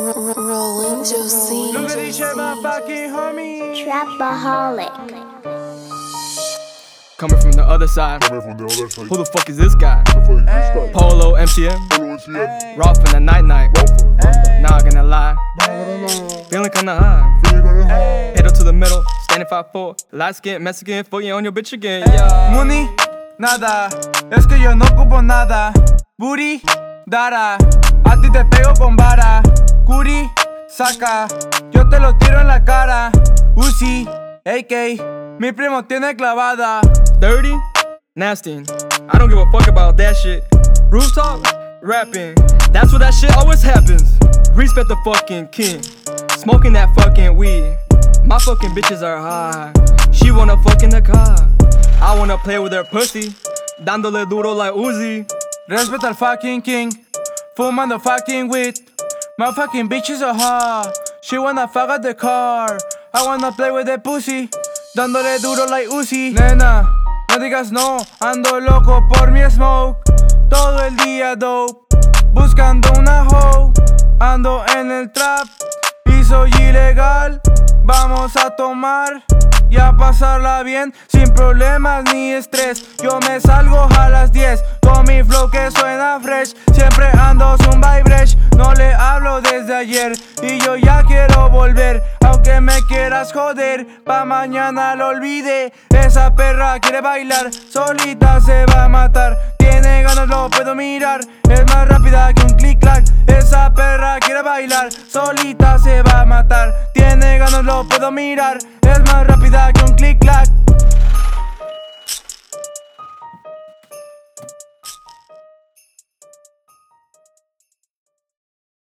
Roland Josie. Look at these shit, my fucking homie. Trapaholic. Coming from the other side. Coming from the other side. Who the fuck is this guy? The fuck is this guy? Polo MCM. Polo MCM. Raw the night night. Raw from the night night. Not gonna lie. Feeling kinda high. Feeling. Head up to the middle. Standing 5'4. Light skin, Mexican. Fuck you on your bitch again. Yeah. Money, nada. Es que yo no ocupo nada. Booty, dara. A ti te pego con vara. Curi, saca. Yo te lo tiro en la cara. Uzi, AK. Mi primo tiene clavada. Dirty, nasty. I don't give a fuck about that shit. Rooftop, rapping. That's where that shit always happens. Respect the fucking king. Smoking that fucking weed. My fucking bitches are high. She wanna fuck in the car. I wanna play with her pussy. Dándole duro like Uzi. Respeta al fucking king. Fumando fucking weed. My fucking bitches are hot. She wanna fuck at the car. I wanna play with the pussy. Dándole duro like Uzi. Nena, no digas no. Ando loco por mi smoke. Todo el día dope. Buscando una hoe. Ando en el trap. Y soy ilegal. Vamos a tomar y a pasarla bien sin problemas ni estrés. Yo me salgo a las 10 con mi flow que suena fresh. Siempre ando zumba Aunque me quieras joder, pa' mañana lo olvide. Esa perra quiere bailar, solita se va a matar. Tiene ganas, lo puedo mirar. Es más rápida que un click-clack. Esa perra quiere bailar, solita se va a matar. Tiene ganas, lo puedo mirar. Es más rápida que un click-clack.